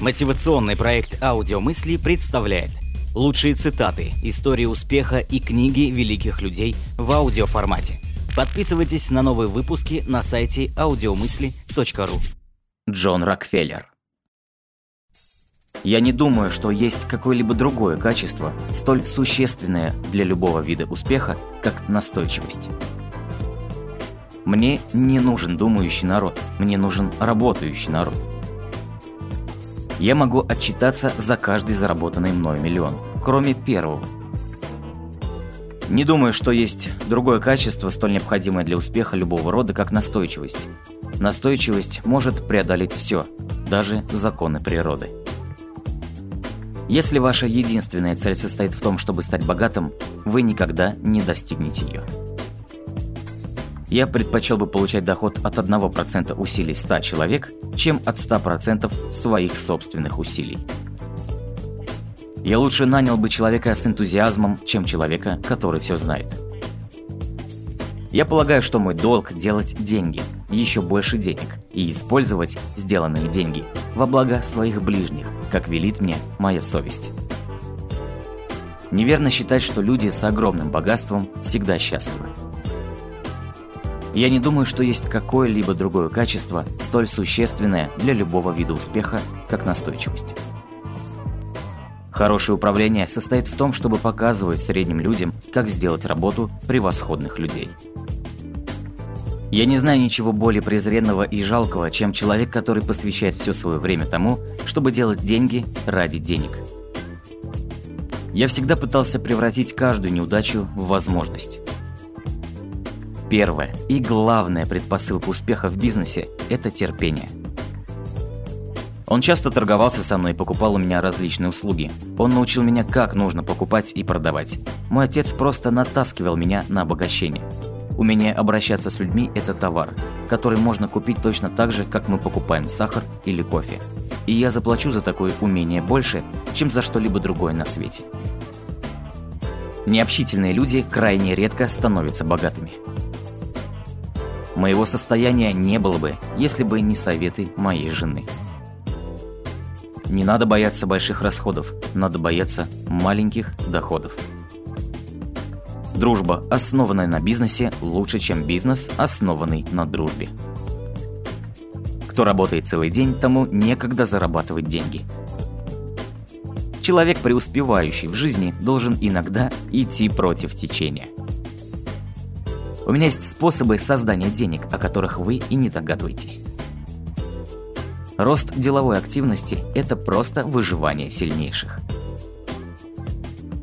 Мотивационный проект «Аудиомысли» представляет лучшие цитаты, истории успеха и книги великих людей в аудиоформате. Подписывайтесь на новые выпуски на сайте audiomысли.ру Джон Рокфеллер Я не думаю, что есть какое-либо другое качество, столь существенное для любого вида успеха, как настойчивость. Мне не нужен думающий народ, мне нужен работающий народ – я могу отчитаться за каждый заработанный мною миллион, кроме первого. Не думаю, что есть другое качество, столь необходимое для успеха любого рода, как настойчивость. Настойчивость может преодолеть все, даже законы природы. Если ваша единственная цель состоит в том, чтобы стать богатым, вы никогда не достигнете ее. Я предпочел бы получать доход от 1% усилий 100 человек, чем от 100% своих собственных усилий. Я лучше нанял бы человека с энтузиазмом, чем человека, который все знает. Я полагаю, что мой долг – делать деньги, еще больше денег, и использовать сделанные деньги во благо своих ближних, как велит мне моя совесть. Неверно считать, что люди с огромным богатством всегда счастливы. Я не думаю, что есть какое-либо другое качество, столь существенное для любого вида успеха, как настойчивость. Хорошее управление состоит в том, чтобы показывать средним людям, как сделать работу превосходных людей. Я не знаю ничего более презренного и жалкого, чем человек, который посвящает все свое время тому, чтобы делать деньги ради денег. Я всегда пытался превратить каждую неудачу в возможность. Первая и главная предпосылка успеха в бизнесе – это терпение. Он часто торговался со мной и покупал у меня различные услуги. Он научил меня, как нужно покупать и продавать. Мой отец просто натаскивал меня на обогащение. Умение обращаться с людьми – это товар, который можно купить точно так же, как мы покупаем сахар или кофе. И я заплачу за такое умение больше, чем за что-либо другое на свете. Необщительные люди крайне редко становятся богатыми. Моего состояния не было бы, если бы не советы моей жены. Не надо бояться больших расходов, надо бояться маленьких доходов. Дружба, основанная на бизнесе, лучше, чем бизнес, основанный на дружбе. Кто работает целый день, тому некогда зарабатывать деньги. Человек, преуспевающий в жизни, должен иногда идти против течения – у меня есть способы создания денег, о которых вы и не догадываетесь. Рост деловой активности – это просто выживание сильнейших.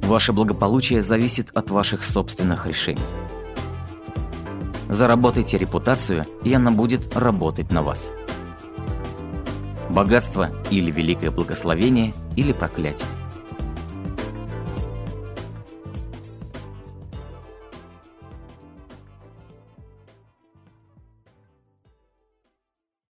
Ваше благополучие зависит от ваших собственных решений. Заработайте репутацию, и она будет работать на вас. Богатство или великое благословение, или проклятие –